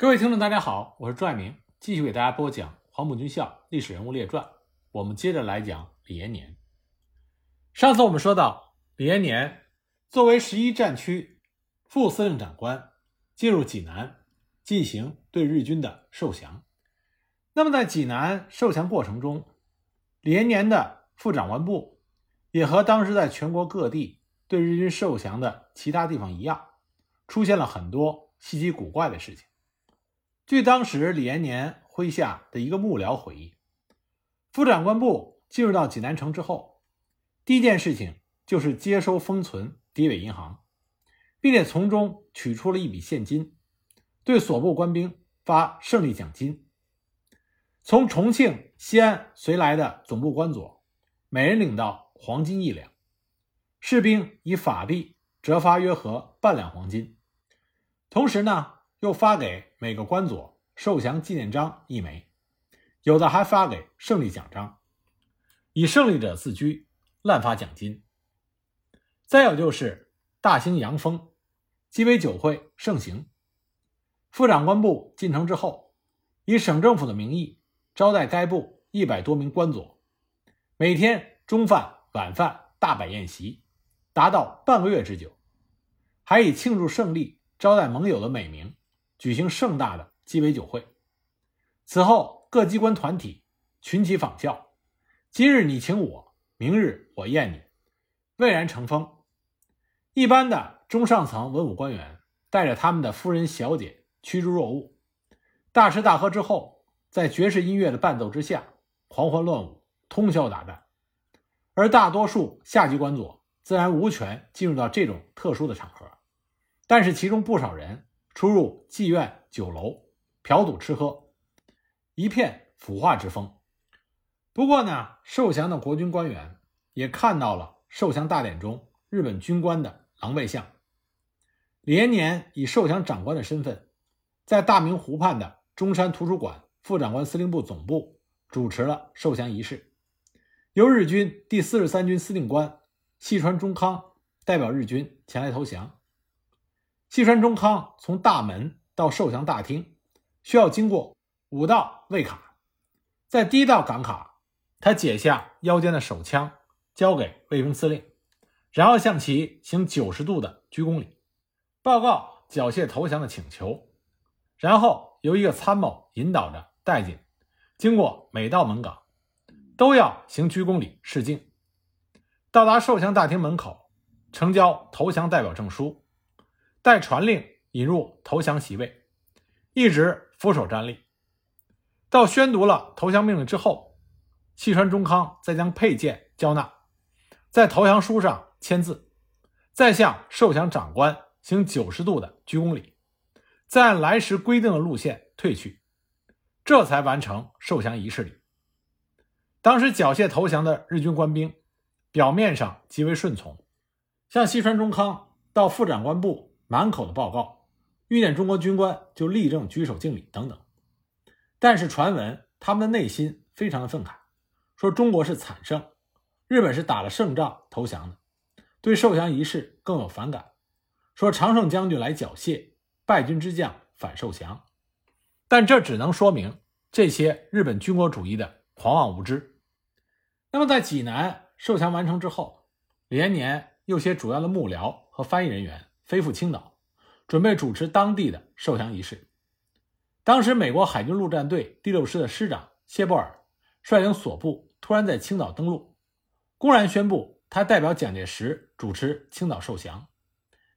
各位听众，大家好，我是朱爱明，继续给大家播讲《黄埔军校历史人物列传》。我们接着来讲李延年。上次我们说到，李延年作为十一战区副司令长官，进入济南进行对日军的受降。那么在济南受降过程中，李延年的副长官部也和当时在全国各地对日军受降的其他地方一样，出现了很多稀奇古怪的事情。据当时李延年麾下的一个幕僚回忆，副长官部进入到济南城之后，第一件事情就是接收封存敌伪银行，并且从中取出了一笔现金，对所部官兵发胜利奖金。从重庆、西安随来的总部官佐，每人领到黄金一两，士兵以法币折发约合半两黄金。同时呢。又发给每个官佐受降纪念章一枚，有的还发给胜利奖章，以胜利者自居，滥发奖金。再有就是大兴洋风，鸡尾酒会盛行。副长官部进城之后，以省政府的名义招待该部一百多名官佐，每天中饭、晚饭大摆宴席，达到半个月之久，还以庆祝胜利、招待盟友的美名。举行盛大的鸡尾酒会。此后，各机关团体群起仿效，今日你请我，明日我宴你，蔚然成风。一般的中上层文武官员带着他们的夫人小姐趋之若鹜，大吃大喝之后，在爵士音乐的伴奏之下狂欢乱舞，通宵达旦。而大多数下级官佐自然无权进入到这种特殊的场合，但是其中不少人。出入妓院、酒楼，嫖赌吃喝，一片腐化之风。不过呢，受降的国军官员也看到了受降大典中日本军官的狼狈相。李延年以受降长官的身份，在大明湖畔的中山图书馆副长官司令部总部主持了受降仪式，由日军第四十三军司令官细川忠康代表日军前来投降。细川中康从大门到受降大厅，需要经过五道卫卡。在第一道岗卡，他解下腰间的手枪，交给卫兵司令，然后向其行九十度的鞠躬礼，报告缴械投降的请求，然后由一个参谋引导着带进。经过每道门岗，都要行鞠躬礼示敬。到达受降大厅门口，呈交投降代表证书。待传令引入投降席位，一直俯首站立。到宣读了投降命令之后，细川中康再将佩剑交纳，在投降书上签字，再向受降长官行九十度的鞠躬礼，再按来时规定的路线退去，这才完成受降仪式礼。当时缴械投降的日军官兵，表面上极为顺从，向西川中康到副长官部。满口的报告，遇见中国军官就立正举手敬礼等等。但是传闻他们的内心非常的愤慨，说中国是惨胜，日本是打了胜仗投降的，对受降仪式更有反感。说常胜将军来缴械，败军之将反受降。但这只能说明这些日本军国主义的狂妄无知。那么在济南受降完成之后，李延年有些主要的幕僚和翻译人员。飞赴青岛，准备主持当地的受降仪式。当时，美国海军陆战队第六师的师长谢伯尔率领所部突然在青岛登陆，公然宣布他代表蒋介石主持青岛受降，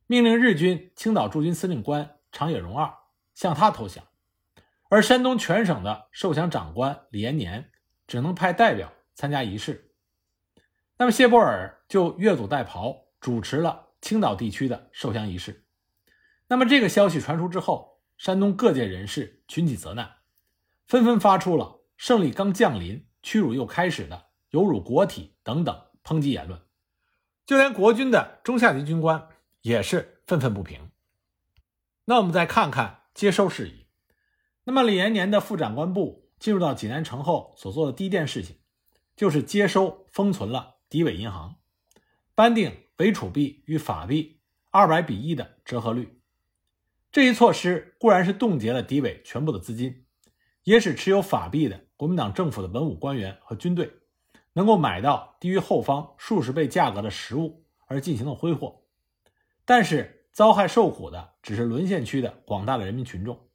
命令日军青岛驻军司令官长野荣二向他投降，而山东全省的受降长官李延年只能派代表参加仪式。那么，谢伯尔就越俎代庖主持了。青岛地区的受降仪式，那么这个消息传出之后，山东各界人士群起责难，纷纷发出了“胜利刚降临，屈辱又开始”的有辱国体等等抨击言论，就连国军的中下级军官也是愤愤不平。那我们再看看接收事宜，那么李延年的副长官部进入到济南城后所做的第一件事情，就是接收封存了敌伪银行，颁定。伪储币与法币二百比一的折合率。这一措施固然是冻结了敌伪全部的资金，也使持有法币的国民党政府的文武官员和军队能够买到低于后方数十倍价格的食物而进行了挥霍。但是遭害受苦的只是沦陷区的广大的人民群众，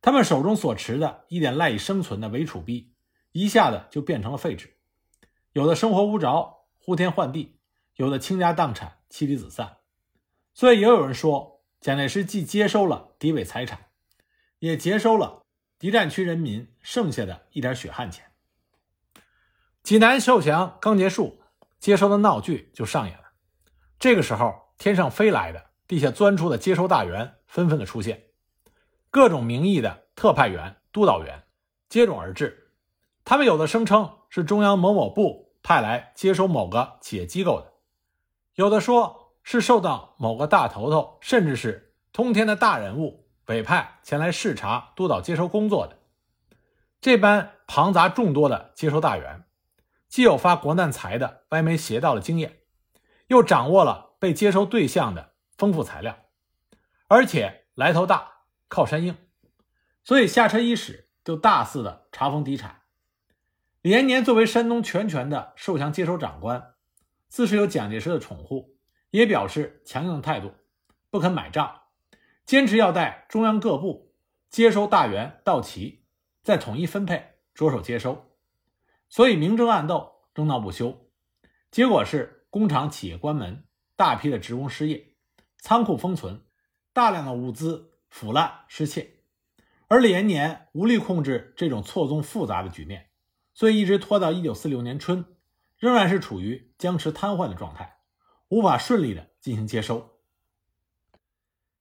他们手中所持的一点赖以生存的伪储币，一下子就变成了废纸，有的生活无着，呼天唤地；有的倾家荡产，妻离子散。所以也有人说。蒋介石既接收了敌伪财产，也接收了敌占区人民剩下的一点血汗钱。济南受降刚结束，接收的闹剧就上演了。这个时候，天上飞来的、地下钻出的接收大员纷纷的出现，各种名义的特派员、督导员接踵而至。他们有的声称是中央某某部派来接收某个企业机构的，有的说。是受到某个大头头，甚至是通天的大人物委派前来视察、督导接收工作的。这般庞杂众多的接收大员，既有发国难财的歪门邪道的经验，又掌握了被接收对象的丰富材料，而且来头大、靠山硬，所以下车伊始就大肆的查封敌产。李延年作为山东全权的受降接收长官，自是有蒋介石的宠护。也表示强硬的态度，不肯买账，坚持要待中央各部接收大员到齐，再统一分配，着手接收。所以明争暗斗，争闹不休。结果是工厂企业关门，大批的职工失业，仓库封存，大量的物资腐烂失窃。而李延年无力控制这种错综复杂的局面，所以一直拖到一九四六年春，仍然是处于僵持瘫痪的状态。无法顺利的进行接收。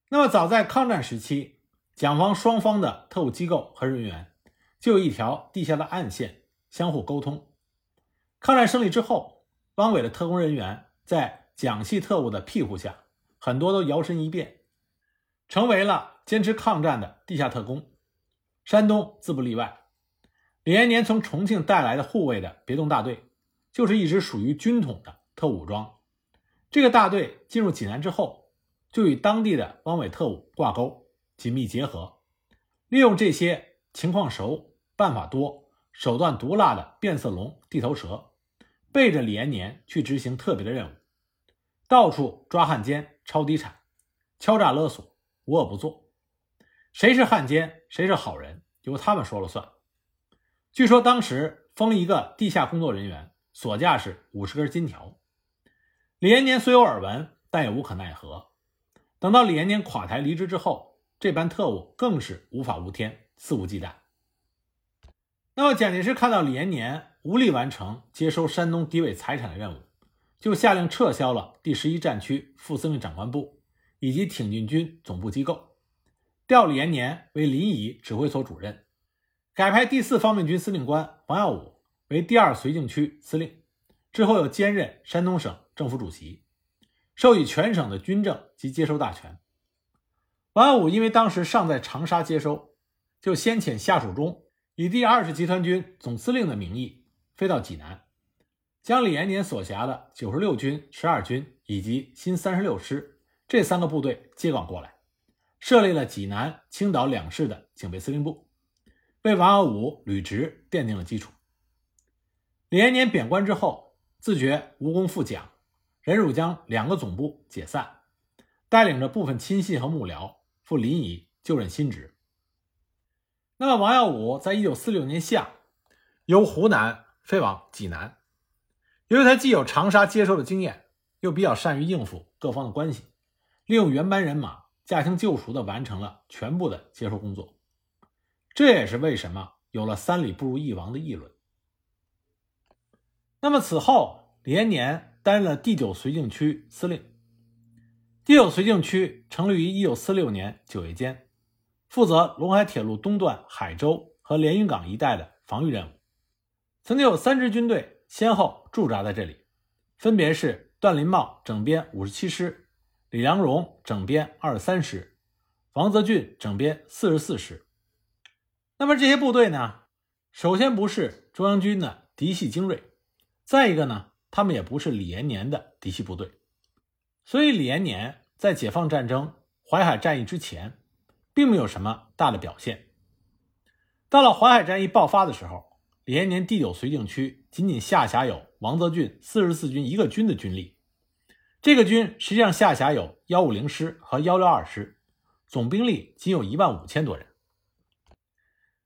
那么，早在抗战时期，蒋方双方的特务机构和人员就有一条地下的暗线，相互沟通。抗战胜利之后，汪伪的特工人员在蒋系特务的庇护下，很多都摇身一变，成为了坚持抗战的地下特工。山东自不例外。李延年从重庆带来的护卫的别动大队，就是一直属于军统的特务武装。这个大队进入济南之后，就与当地的汪伪特务挂钩，紧密结合，利用这些情况熟、办法多、手段毒辣的变色龙、地头蛇，背着李延年去执行特别的任务，到处抓汉奸、抄底产、敲诈勒索，无恶不作。谁是汉奸，谁是好人，由他们说了算。据说当时封一个地下工作人员，所价是五十根金条。李延年虽有耳闻，但也无可奈何。等到李延年垮台离职之后，这班特务更是无法无天，肆无忌惮。那么，蒋介石看到李延年无力完成接收山东敌伪财产的任务，就下令撤销了第十一战区副司令长官部以及挺进军总部机构，调李延年为临沂指挥所主任，改派第四方面军司令官王耀武为第二绥靖区司令，之后又兼任山东省。政府主席授予全省的军政及接收大权。王耀武因为当时尚在长沙接收，就先遣下属中以第二十集团军总司令的名义飞到济南，将李延年所辖的九十六军、十二军以及新三十六师这三个部队接管过来，设立了济南、青岛两市的警备司令部，为王耀武履职奠定了基础。李延年贬官之后，自觉无功复奖。忍辱将两个总部解散，带领着部分亲信和幕僚赴临沂就任新职。那么，王耀武在一九四六年夏由湖南飞往济南，由于他既有长沙接收的经验，又比较善于应付各方的关系，利用原班人马驾轻就熟地完成了全部的接收工作。这也是为什么有了“三里不如一王”的议论。那么此后，李延年。担任了第九绥靖区司令。第九绥靖区成立于一九四六年九月间，负责陇海铁路东段海州和连云港一带的防御任务。曾经有三支军队先后驻扎在这里，分别是段林茂整编五十七师、李良荣整编二十三师、王泽俊整编四十四师。那么这些部队呢，首先不是中央军的嫡系精锐，再一个呢。他们也不是李延年的嫡系部队，所以李延年在解放战争、淮海战役之前并没有什么大的表现。到了淮海战役爆发的时候，李延年第九绥靖区仅仅下辖有王泽俊四十四军一个军的军力，这个军实际上下辖有幺五零师和幺六二师，总兵力仅有一万五千多人。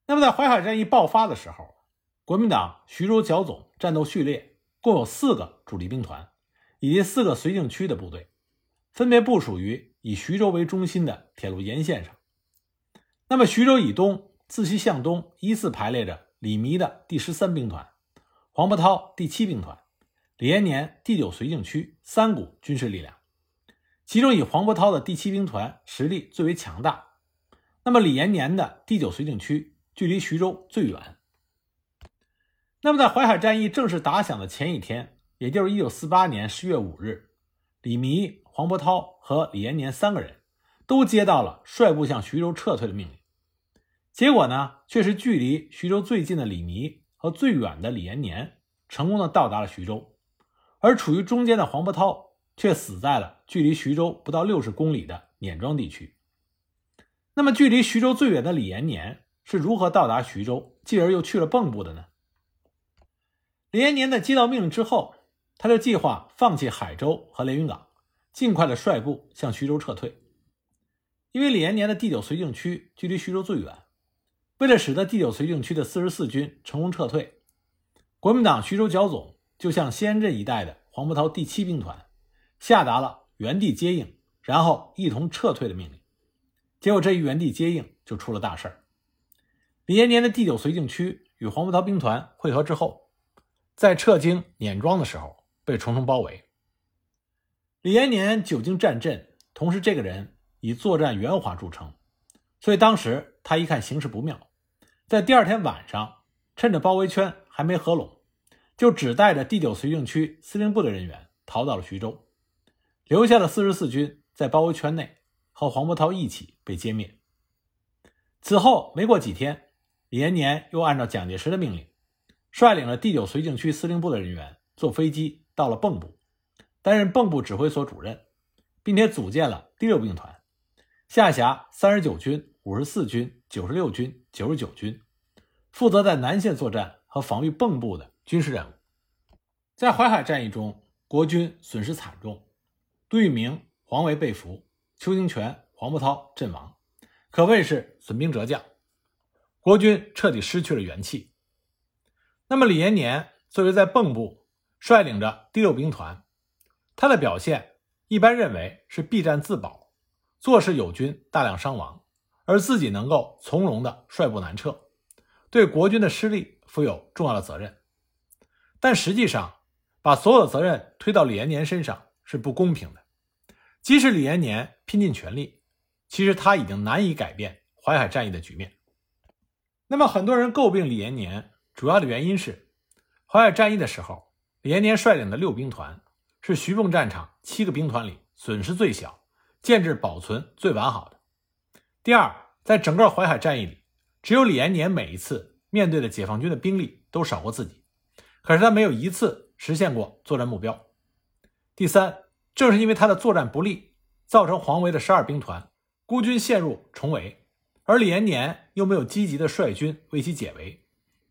那么在淮海战役爆发的时候，国民党徐州剿总战斗序列共有四个主力兵团，以及四个绥靖区的部队，分别部署于以徐州为中心的铁路沿线上。那么徐州以东。自西向东依次排列着李弥的第十三兵团、黄伯韬第七兵团、李延年第九绥靖区三股军事力量，其中以黄伯韬的第七兵团实力最为强大。那么李延年的第九绥靖区距离徐州最远。那么在淮海战役正式打响的前一天，也就是一九四八年十月五日，李弥、黄伯韬和李延年三个人都接到了率部向徐州撤退的命令。结果呢，却是距离徐州最近的李弥和最远的李延年成功的到达了徐州，而处于中间的黄伯韬却死在了距离徐州不到六十公里的碾庄地区。那么，距离徐州最远的李延年是如何到达徐州，继而又去了蚌埠的呢？李延年在接到命令之后，他就计划放弃海州和连云港，尽快的率部向徐州撤退，因为李延年的第九绥靖区距离徐州最远。为了使得第九绥靖区的四十四军成功撤退，国民党徐州剿总就向西安镇一带的黄伯韬第七兵团下达了原地接应，然后一同撤退的命令。结果这一原地接应就出了大事儿。李延年的第九绥靖区与黄伯韬兵团会合之后，在撤京碾庄的时候被重重包围。李延年久经战阵，同时这个人以作战圆滑著称。所以当时他一看形势不妙，在第二天晚上，趁着包围圈还没合拢，就只带着第九绥靖区司令部的人员逃到了徐州，留下了四十四军在包围圈内和黄伯韬一起被歼灭。此后没过几天，李延年又按照蒋介石的命令，率领了第九绥靖区司令部的人员坐飞机到了蚌埠，担任蚌埠指挥所主任，并且组建了第六兵团，下辖三十九军。五十四军、九十六军、九十九军，负责在南线作战和防御蚌埠的军事任务。在淮海战役中，国军损失惨重，杜聿明、黄维被俘，邱清泉、黄伯韬阵亡，可谓是损兵折将，国军彻底失去了元气。那么，李延年作为在蚌埠率领着第六兵团，他的表现一般认为是避战自保，坐视友军大量伤亡。而自己能够从容的率部南撤，对国军的失利负有重要的责任。但实际上，把所有的责任推到李延年身上是不公平的。即使李延年拼尽全力，其实他已经难以改变淮海战役的局面。那么，很多人诟病李延年，主要的原因是淮海战役的时候，李延年率领的六兵团是徐蚌战场七个兵团里损失最小、建制保存最完好的。第二，在整个淮海战役里，只有李延年每一次面对的解放军的兵力都少过自己，可是他没有一次实现过作战目标。第三，正是因为他的作战不利，造成黄维的十二兵团孤军陷入重围，而李延年又没有积极的率军为其解围，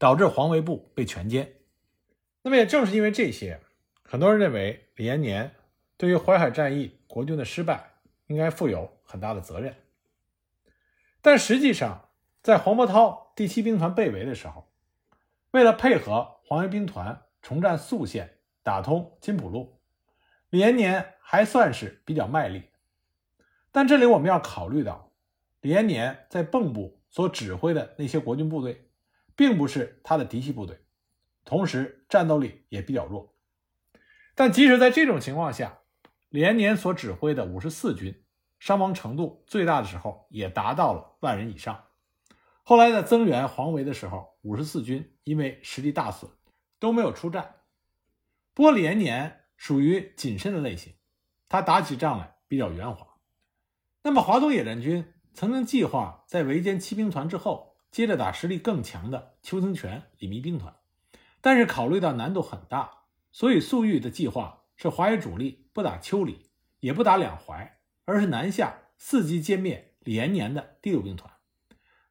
导致黄维部被全歼。那么也正是因为这些，很多人认为李延年对于淮海战役国军的失败应该负有很大的责任。但实际上，在黄伯韬第七兵团被围的时候，为了配合黄维兵团重占宿县、打通金浦路，李延年还算是比较卖力。但这里我们要考虑到，李延年在蚌埠所指挥的那些国军部队，并不是他的嫡系部队，同时战斗力也比较弱。但即使在这种情况下，李延年所指挥的五十四军。伤亡程度最大的时候也达到了万人以上。后来在增援黄维的时候，五十四军因为实力大损，都没有出战。不过李延年属于谨慎的类型，他打起仗来比较圆滑。那么华东野战军曾经计划在围歼七兵团之后，接着打实力更强的邱清泉、李弥兵团，但是考虑到难度很大，所以粟裕的计划是华野主力不打邱李，也不打两淮。而是南下伺机歼灭李延年的第六兵团。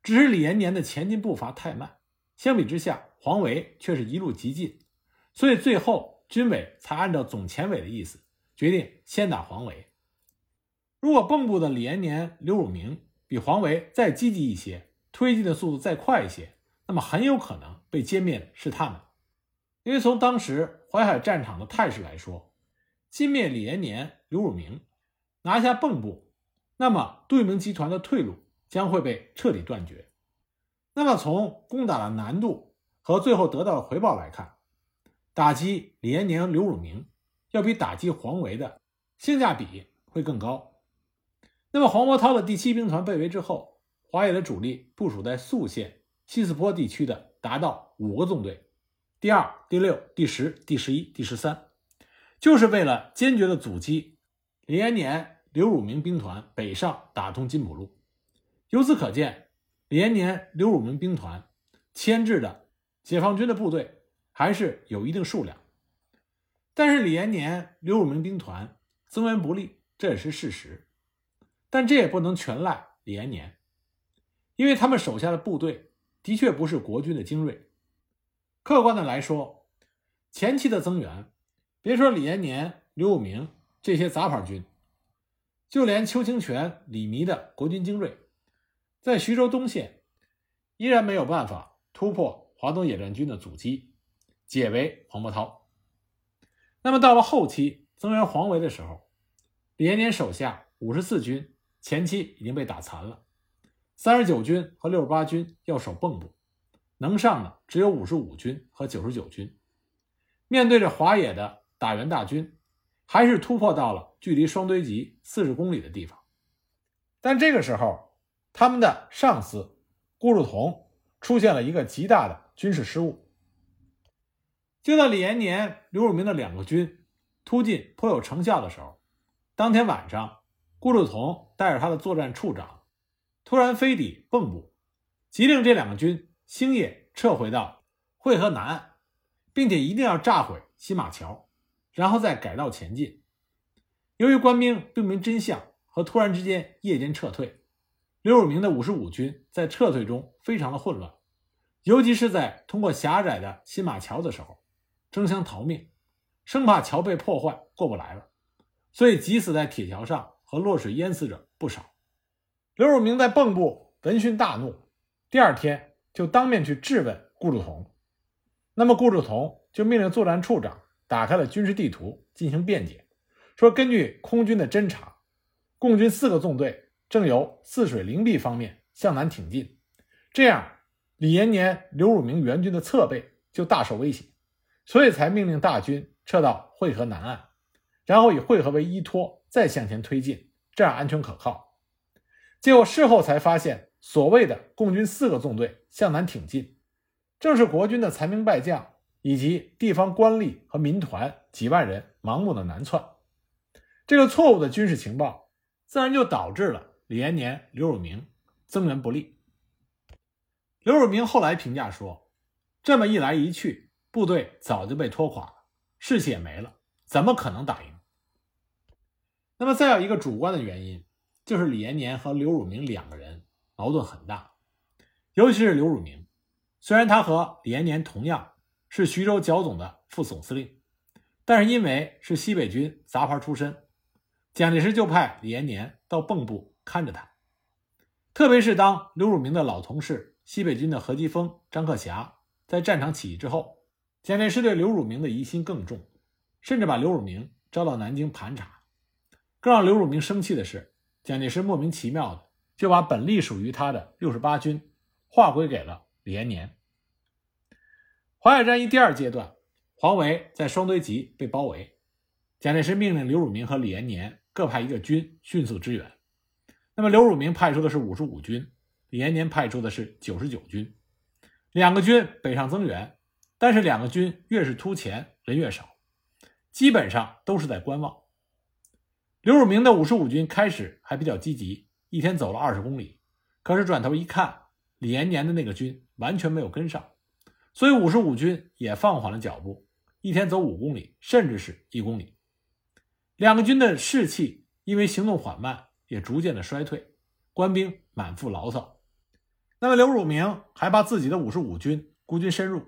只是李延年的前进步伐太慢，相比之下，黄维却是一路急进，所以最后军委才按照总前委的意思，决定先打黄维。如果蚌埠的李延年、刘汝明比黄维再积极一些，推进的速度再快一些，那么很有可能被歼灭的是他们。因为从当时淮海战场的态势来说，歼灭李延年、刘汝明，拿下蚌埠，那么杜聿明集团的退路。将会被彻底断绝。那么，从攻打的难度和最后得到的回报来看，打击李延年、刘汝明要比打击黄维的性价比会更高。那么，黄伯韬的第七兵团被围之后，华野的主力部署在宿县、西四坡地区的达到五个纵队，第二、第六、第十、第十一、第十三，就是为了坚决的阻击李延年、刘汝明兵团北上打通津浦路。由此可见，李延年、刘汝明兵团牵制的解放军的部队还是有一定数量。但是李延年、刘汝明兵团增援不利，这也是事实。但这也不能全赖李延年，因为他们手下的部队的确不是国军的精锐。客观的来说，前期的增援，别说李延年、刘汝明这些杂牌军，就连邱清泉、李弥的国军精锐。在徐州东线，依然没有办法突破华东野战军的阻击，解围黄伯韬。那么到了后期增援黄维的时候，李延年手下五十四军前期已经被打残了，三十九军和六十八军要守蚌埠，能上的只有五十五军和九十九军。面对着华野的打援大军，还是突破到了距离双堆集四十公里的地方。但这个时候，他们的上司顾祝同出现了一个极大的军事失误。就在李延年、刘汝明的两个军突进颇有成效的时候，当天晚上，顾祝同带着他的作战处长突然飞抵蚌埠，急令这两个军星夜撤回到会河南岸，并且一定要炸毁新马桥，然后再改道前进。由于官兵不明真相和突然之间夜间撤退。刘汝明的五十五军在撤退中非常的混乱，尤其是在通过狭窄的新马桥的时候，争相逃命，生怕桥被破坏过不来了，所以急死在铁桥上和落水淹死者不少。刘汝明在蚌埠闻讯大怒，第二天就当面去质问顾祝同，那么顾祝同就命令作战处长打开了军事地图进行辩解，说根据空军的侦察，共军四个纵队。正由泗水灵璧方面向南挺进，这样李延年、刘汝明援军的侧背就大受威胁，所以才命令大军撤到会河南岸，然后以会河为依托再向前推进，这样安全可靠。结果事后才发现，所谓的共军四个纵队向南挺进，正是国军的残兵败将以及地方官吏和民团几万人盲目的南窜。这个错误的军事情报，自然就导致了。李延年、刘汝明增援不利。刘汝明后来评价说：“这么一来一去，部队早就被拖垮了，士气也没了，怎么可能打赢？”那么，再有一个主观的原因，就是李延年和刘汝明两个人矛盾很大，尤其是刘汝明，虽然他和李延年同样是徐州剿总的副总司令，但是因为是西北军杂牌出身，蒋介石就派李延年到蚌埠。看着他，特别是当刘汝明的老同事西北军的何基沣、张克侠在战场起义之后，蒋介石对刘汝明的疑心更重，甚至把刘汝明招到南京盘查。更让刘汝明生气的是，蒋介石莫名其妙的就把本隶属于他的六十八军划归给了李延年。淮海战役第二阶段，黄维在双堆集被包围，蒋介石命令刘汝明和李延年各派一个军迅速支援。那么刘汝明派出的是五十五军，李延年派出的是九十九军，两个军北上增援，但是两个军越是突前，人越少，基本上都是在观望。刘汝明的五十五军开始还比较积极，一天走了二十公里，可是转头一看，李延年的那个军完全没有跟上，所以五十五军也放缓了脚步，一天走五公里，甚至是一公里。两个军的士气因为行动缓慢。也逐渐的衰退，官兵满腹牢骚。那么刘汝明还怕自己的五十五军孤军深入，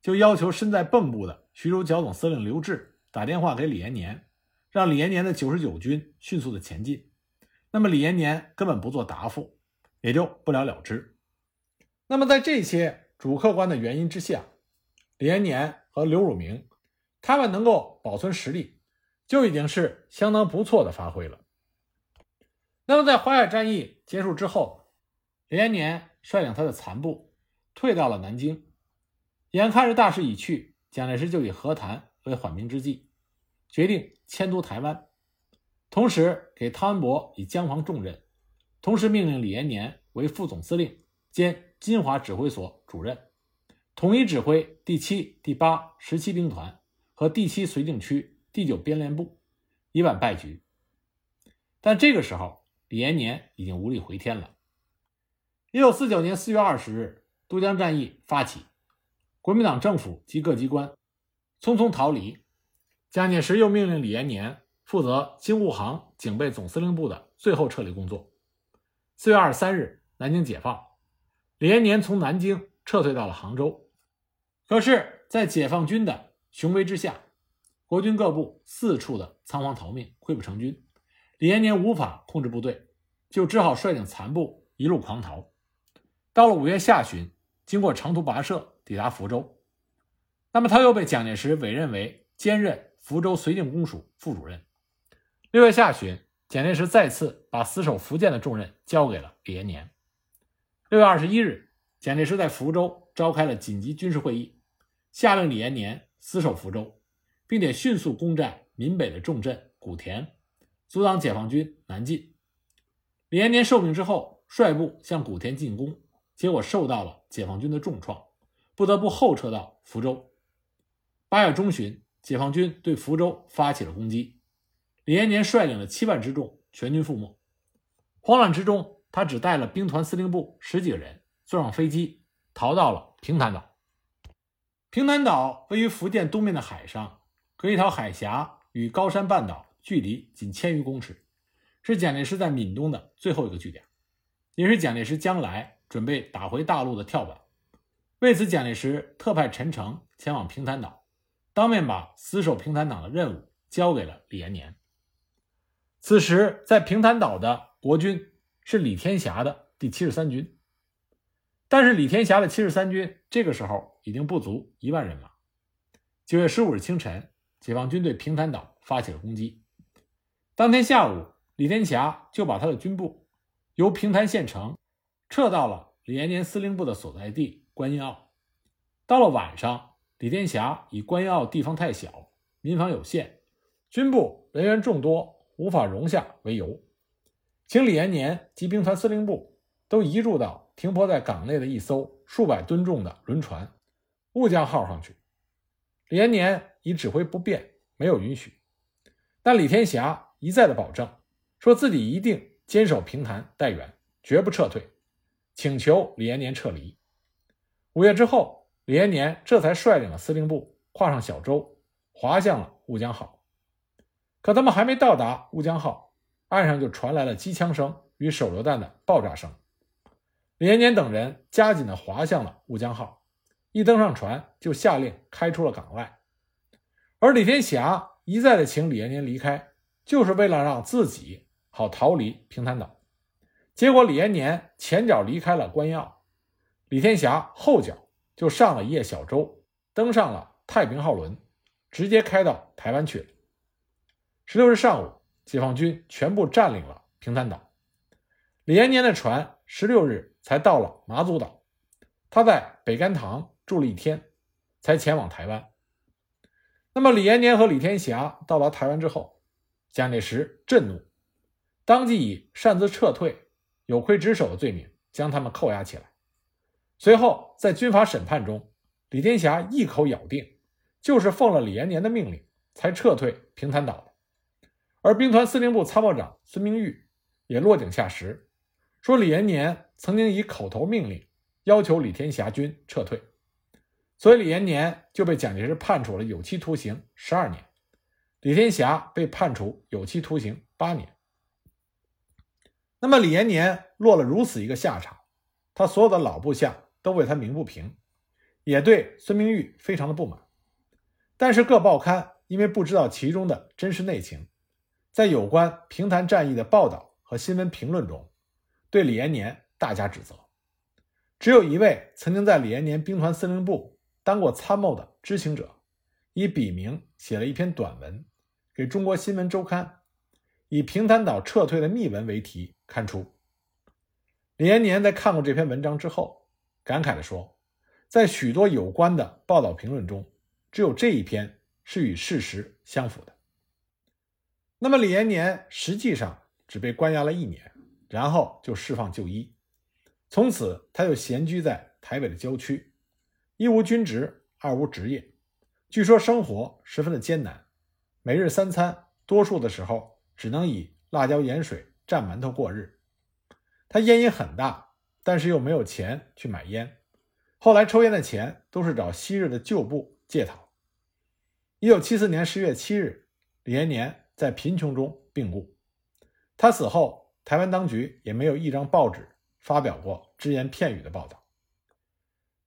就要求身在蚌埠的徐州剿总司令刘峙打电话给李延年，让李延年的九十九军迅速的前进。那么李延年根本不做答复，也就不了了之。那么在这些主客观的原因之下，李延年和刘汝明他们能够保存实力，就已经是相当不错的发挥了。那么在淮海战役结束之后，李延年率领他的残部退到了南京，眼看着大势已去，蒋介石就以和谈为缓兵之计，决定迁都台湾，同时给汤恩伯以江防重任，同时命令李延年为副总司令兼金华指挥所主任，统一指挥第七、第八、十七兵团和第七绥靖区第九编练部，以挽败局。但这个时候，李延年已经无力回天了。一九四九年四月二十日，渡江战役发起，国民党政府及各机关匆匆逃离。蒋介石又命令李延年负责京沪杭警备总司令部的最后撤离工作。四月二十三日，南京解放，李延年从南京撤退到了杭州。可是，在解放军的雄威之下，国军各部四处的仓皇逃命，溃不成军。李延年无法控制部队，就只好率领残部一路狂逃。到了五月下旬，经过长途跋涉，抵达福州。那么他又被蒋介石委任为兼任福州绥靖公署副主任。六月下旬，蒋介石再次把死守福建的重任交给了李延年。六月二十一日，蒋介石在福州召开了紧急军事会议，下令李延年死守福州，并且迅速攻占闽北的重镇古田。阻挡解放军南进。李延年受命之后，率部向古田进攻，结果受到了解放军的重创，不得不后撤到福州。八月中旬，解放军对福州发起了攻击，李延年率领了七万之众，全军覆没。慌乱之中，他只带了兵团司令部十几个人，坐上飞机逃到了平潭岛。平潭岛位于福建东面的海上，隔一条海峡与高山半岛。距离仅千余公尺，是蒋介石在闽东的最后一个据点，也是蒋介石将来准备打回大陆的跳板。为此，蒋介石特派陈诚前往平潭岛，当面把死守平潭岛的任务交给了李延年。此时，在平潭岛的国军是李天霞的第七十三军，但是李天霞的七十三军这个时候已经不足一万人了。九月十五日清晨，解放军对平潭岛发起了攻击。当天下午，李天霞就把他的军部由平潭县城撤到了李延年司令部的所在地观音坳。到了晚上，李天霞以观音坳地方太小，民房有限，军部人员众多，无法容下为由，请李延年及兵团司令部都移驻到停泊在港内的一艘数百吨重的轮船“雾江号”上去。李延年以指挥不便，没有允许，但李天霞。一再的保证，说自己一定坚守平潭待援，绝不撤退，请求李延年撤离。五月之后，李延年这才率领了司令部跨上小舟，划向了乌江号。可他们还没到达乌江号，岸上就传来了机枪声与手榴弹的爆炸声。李延年等人加紧的划向了乌江号，一登上船就下令开出了港外。而李天霞一再的请李延年离开。就是为了让自己好逃离平潭岛，结果李延年前脚离开了观音坳，李天霞后脚就上了一叶小舟，登上了太平号轮，直接开到台湾去了。十六日上午，解放军全部占领了平潭岛，李延年的船十六日才到了马祖岛，他在北干塘住了一天，才前往台湾。那么，李延年和李天霞到达台湾之后。蒋介石震怒，当即以擅自撤退、有亏职守的罪名将他们扣押起来。随后，在军法审判中，李天霞一口咬定，就是奉了李延年的命令才撤退平潭岛的。而兵团司令部参谋长孙明玉也落井下石，说李延年曾经以口头命令要求李天霞军撤退，所以李延年就被蒋介石判处了有期徒刑十二年。李天霞被判处有期徒刑八年。那么李延年落了如此一个下场，他所有的老部下都为他鸣不平，也对孙明玉非常的不满。但是各报刊因为不知道其中的真实内情，在有关平潭战役的报道和新闻评论中，对李延年大加指责。只有一位曾经在李延年兵团司令部当过参谋的知情者，以笔名写了一篇短文，给中国新闻周刊，以平潭岛撤退的秘闻为题刊出。李延年在看过这篇文章之后，感慨地说：“在许多有关的报道评论中，只有这一篇是与事实相符的。”那么李延年实际上只被关押了一年，然后就释放就医。从此，他就闲居在台北的郊区，一无军职，二无职业，据说生活十分的艰难，每日三餐多数的时候只能以辣椒盐水蘸馒头过日。他烟瘾很大，但是又没有钱去买烟，后来抽烟的钱都是找昔日的旧部借讨。一九七四年十月七日，李延年在贫穷中病故。他死后，台湾当局也没有一张报纸。发表过只言片语的报道。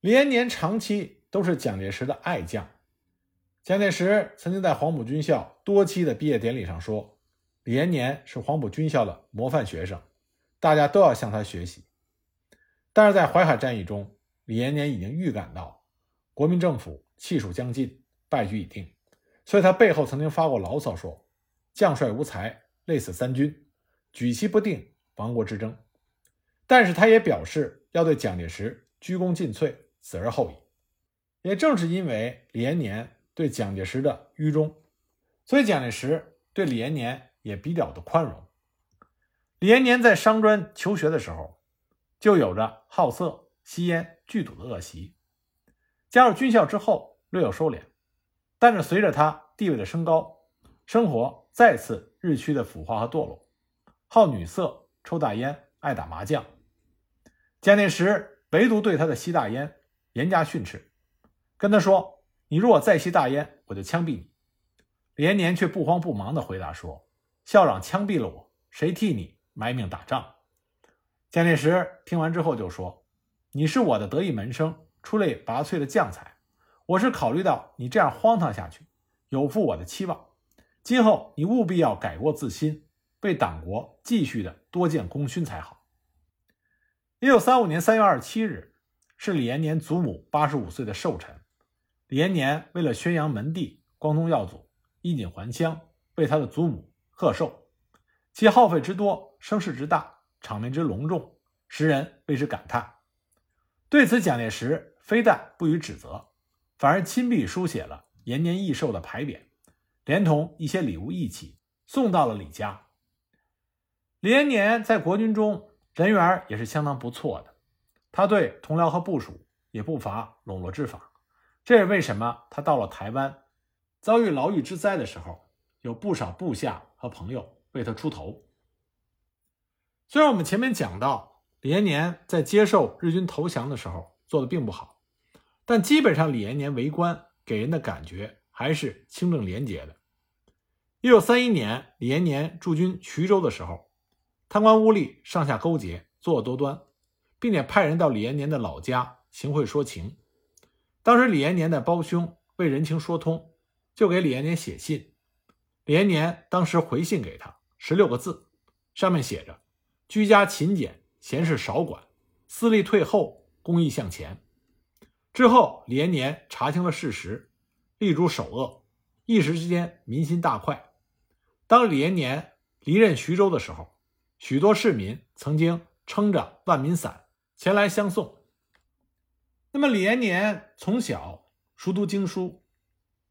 李延年长期都是蒋介石的爱将，蒋介石曾经在黄埔军校多期的毕业典礼上说：“李延年是黄埔军校的模范学生，大家都要向他学习。”但是在淮海战役中，李延年已经预感到国民政府气数将尽，败局已定，所以他背后曾经发过牢骚说：“将帅无才，累死三军；举棋不定，亡国之争。”但是他也表示要对蒋介石鞠躬尽瘁，死而后已。也正是因为李延年对蒋介石的愚忠，所以蒋介石对李延年也比较的宽容。李延年在商专求学的时候，就有着好色、吸烟、聚赌的恶习。加入军校之后，略有收敛，但是随着他地位的升高，生活再次日趋的腐化和堕落，好女色、抽大烟、爱打麻将。蒋介石唯独对他的吸大烟严加训斥，跟他说：“你如果再吸大烟，我就枪毙你。”李延年却不慌不忙地回答说：“校长枪毙了我，谁替你埋命打仗？”蒋介石听完之后就说：“你是我的得意门生，出类拔萃的将才，我是考虑到你这样荒唐下去有负我的期望，今后你务必要改过自新，为党国继续的多建功勋才好。”一九三五年三月二十七日，是李延年祖母八十五岁的寿辰。李延年为了宣扬门第，光宗耀祖，衣锦还乡，为他的祖母贺寿，其耗费之多，声势之大，场面之隆重，时人为之感叹。对此，蒋介石非但不予指责，反而亲笔书写了延年益寿的牌匾，连同一些礼物一起送到了李家。李延年在国军中。人缘也是相当不错的，他对同僚和部属也不乏笼络之法，这也为什么他到了台湾，遭遇牢狱之灾的时候，有不少部下和朋友为他出头。虽然我们前面讲到李延年在接受日军投降的时候做的并不好，但基本上李延年为官给人的感觉还是清正廉洁的。一九三一年，李延年驻军衢州的时候。贪官污吏上下勾结，作恶多端，并且派人到李延年的老家行贿说情。当时李延年的胞兄为人情说通，就给李延年写信。李延年当时回信给他十六个字，上面写着：“居家勤俭，闲事少管，私利退后，公益向前。”之后，李延年查清了事实，力主首恶，一时之间民心大快。当李延年离任徐州的时候，许多市民曾经撑着万民伞前来相送。那么李延年从小熟读经书，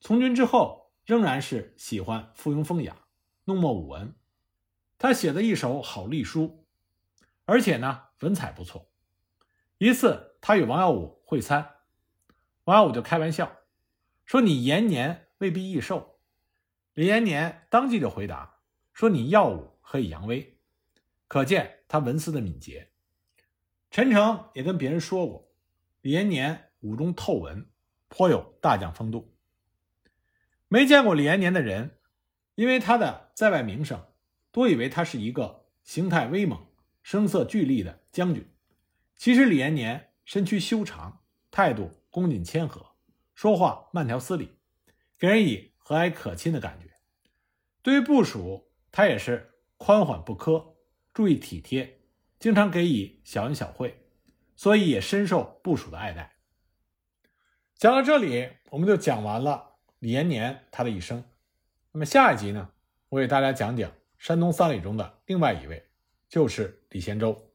从军之后仍然是喜欢附庸风雅，弄墨舞文。他写的一手好隶书，而且呢文采不错。一次他与王耀武会餐，王耀武就开玩笑说：“你延年未必益寿。”李延年当即就回答说：“你耀武可以扬威。”可见他文思的敏捷。陈诚也跟别人说过，李延年武中透文，颇有大将风度。没见过李延年的人，因为他的在外名声，多以为他是一个形态威猛、声色俱厉的将军。其实李延年身躯修长，态度恭谨谦和，说话慢条斯理，给人以和蔼可亲的感觉。对于部属，他也是宽缓不苛，注意体贴，经常给予小恩小惠，所以也深受部属的爱戴。讲到这里，我们就讲完了李延年他的一生。那么下一集呢，我给大家讲讲山东三李中的另外一位，就是李仙洲。